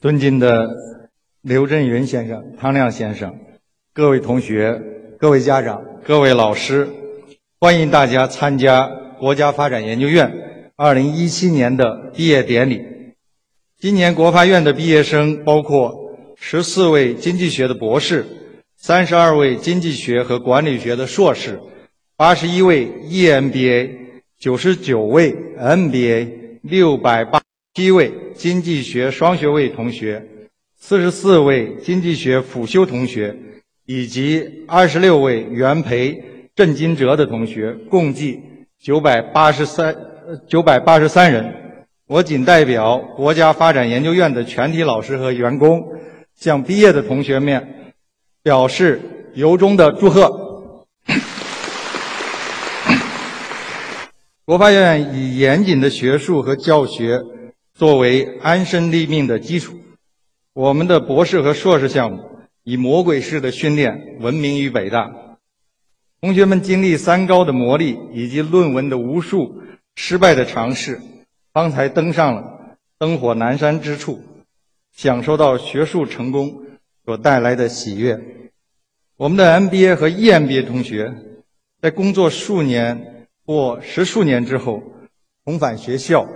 尊敬的刘震云先生、汤亮先生，各位同学、各位家长、各位老师，欢迎大家参加国家发展研究院2017年的毕业典礼。今年国发院的毕业生包括十四位经济学的博士，三十二位经济学和管理学的硕士，八十一位 EMBA，九十九位 MBA，六百八七位经济学双学位同学，四十四位经济学辅修同学，以及二十六位原培郑金哲的同学，共计九百八十三九百八十三人。我仅代表国家发展研究院的全体老师和员工，向毕业的同学们表示由衷的祝贺。国发院以严谨的学术和教学。作为安身立命的基础，我们的博士和硕士项目以魔鬼式的训练闻名于北大。同学们经历三高的磨砺，以及论文的无数失败的尝试，方才登上了灯火阑珊之处，享受到学术成功所带来的喜悦。我们的 MBA 和 EMBA 同学，在工作数年或十数年之后，重返学校。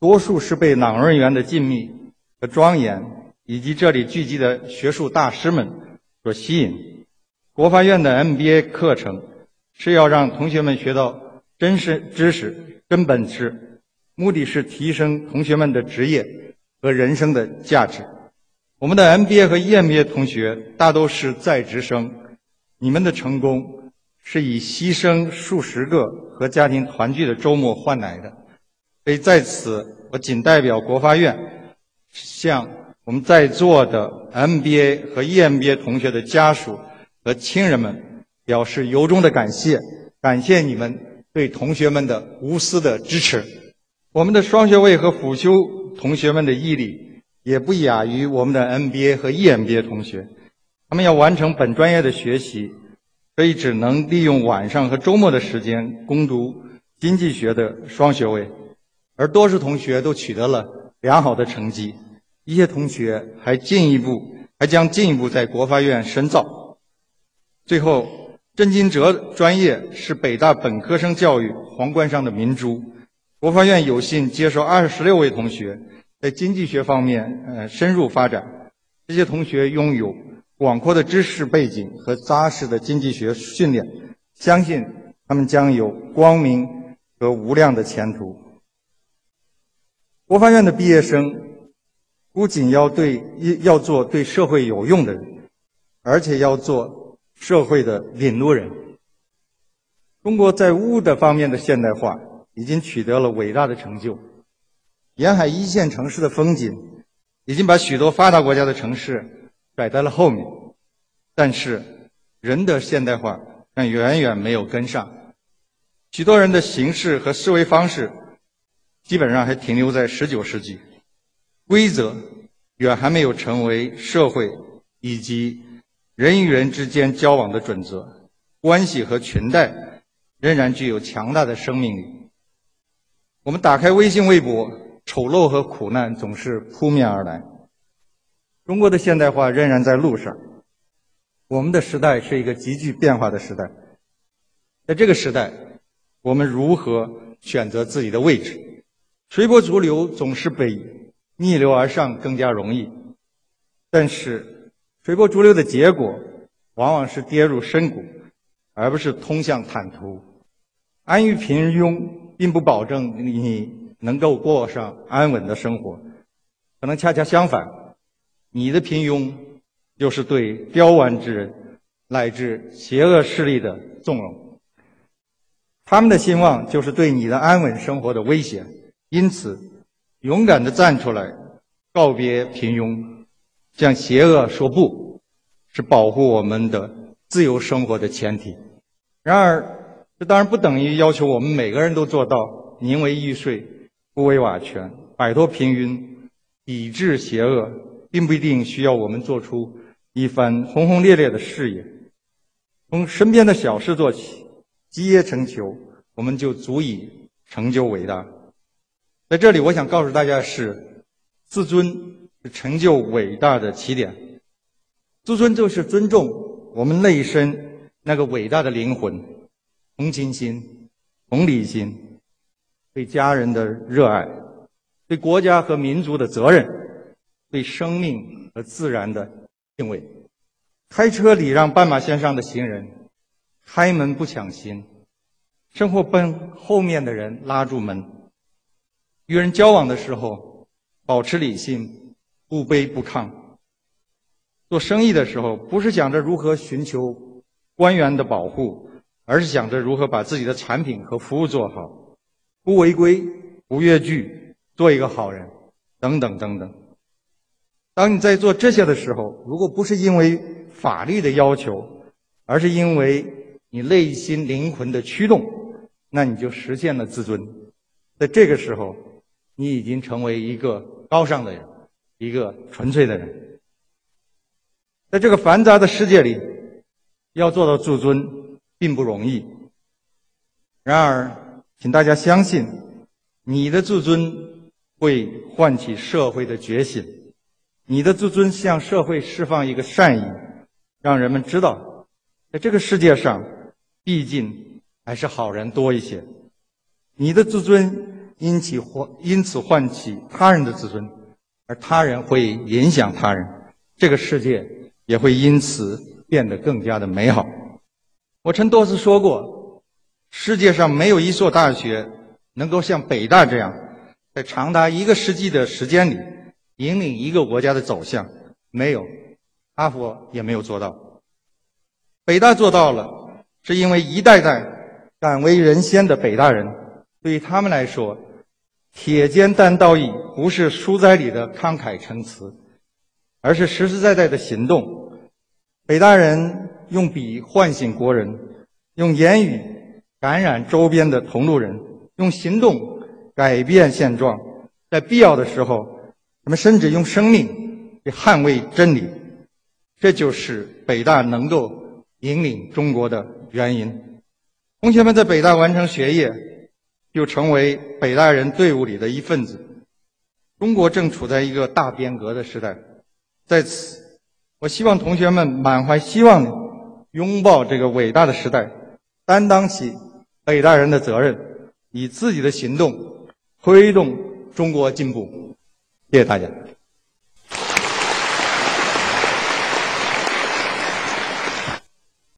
多数是被朗润园的静谧和庄严，以及这里聚集的学术大师们所吸引。国发院的 MBA 课程是要让同学们学到真实知识、真本事，目的是提升同学们的职业和人生的价值。我们的 MBA 和 EMBA 同学大都是在职生，你们的成功是以牺牲数十个和家庭团聚的周末换来的。所以在此，我仅代表国发院，向我们在座的 MBA 和 EMBA 同学的家属和亲人们表示由衷的感谢，感谢你们对同学们的无私的支持。我们的双学位和辅修同学们的毅力也不亚于我们的 MBA 和 EMBA 同学，他们要完成本专业的学习，所以只能利用晚上和周末的时间攻读经济学的双学位。而多数同学都取得了良好的成绩，一些同学还进一步，还将进一步在国发院深造。最后，郑金哲专业是北大本科生教育皇冠上的明珠，国发院有幸接受二十六位同学在经济学方面呃深入发展，这些同学拥有广阔的知识背景和扎实的经济学训练，相信他们将有光明和无量的前途。国发院的毕业生不仅要对要做对社会有用的人，而且要做社会的领路人。中国在物的方面的现代化已经取得了伟大的成就，沿海一线城市的风景已经把许多发达国家的城市甩在了后面，但是人的现代化但远远没有跟上，许多人的行事和思维方式。基本上还停留在十九世纪，规则远还没有成为社会以及人与人之间交往的准则，关系和裙带仍然具有强大的生命力。我们打开微信、微博，丑陋和苦难总是扑面而来。中国的现代化仍然在路上，我们的时代是一个急剧变化的时代。在这个时代，我们如何选择自己的位置？随波逐流总是比逆流而上更加容易，但是随波逐流的结果往往是跌入深谷，而不是通向坦途。安于平庸并不保证你能够过上安稳的生活，可能恰恰相反，你的平庸就是对刁顽之人乃至邪恶势力的纵容，他们的兴旺就是对你的安稳生活的威胁。因此，勇敢地站出来，告别平庸，向邪恶说不，是保护我们的自由生活的前提。然而，这当然不等于要求我们每个人都做到宁为玉碎，不为瓦全，摆脱平庸，抵制邪恶，并不一定需要我们做出一番轰轰烈烈的事业。从身边的小事做起，积业成裘，我们就足以成就伟大。在这里，我想告诉大家是，自尊是成就伟大的起点。自尊就是尊重我们内身那个伟大的灵魂，同情心、同理心，对家人的热爱，对国家和民族的责任，对生命和自然的敬畏。开车礼让斑马线上的行人，开门不抢心，生活奔后面的人拉住门。与人交往的时候，保持理性，不卑不亢。做生意的时候，不是想着如何寻求官员的保护，而是想着如何把自己的产品和服务做好，不违规，不越矩，做一个好人，等等等等。当你在做这些的时候，如果不是因为法律的要求，而是因为你内心灵魂的驱动，那你就实现了自尊。在这个时候，你已经成为一个高尚的人，一个纯粹的人。在这个繁杂的世界里，要做到自尊并不容易。然而，请大家相信，你的自尊会唤起社会的觉醒。你的自尊向社会释放一个善意，让人们知道，在这个世界上，毕竟还是好人多一些。你的自尊因其唤，因此唤起他人的自尊，而他人会影响他人，这个世界也会因此变得更加的美好。我曾多次说过，世界上没有一所大学能够像北大这样，在长达一个世纪的时间里。引领一个国家的走向，没有，哈佛也没有做到。北大做到了，是因为一代代敢为人先的北大人，对于他们来说，铁肩担道义不是书斋里的慷慨陈词，而是实实在在的行动。北大人用笔唤醒国人，用言语感染周边的同路人，用行动改变现状，在必要的时候。我们甚至用生命去捍卫真理，这就是北大能够引领中国的原因。同学们在北大完成学业，就成为北大人队伍里的一份子。中国正处在一个大变革的时代，在此，我希望同学们满怀希望地拥抱这个伟大的时代，担当起北大人的责任，以自己的行动推动中国进步。谢谢大家。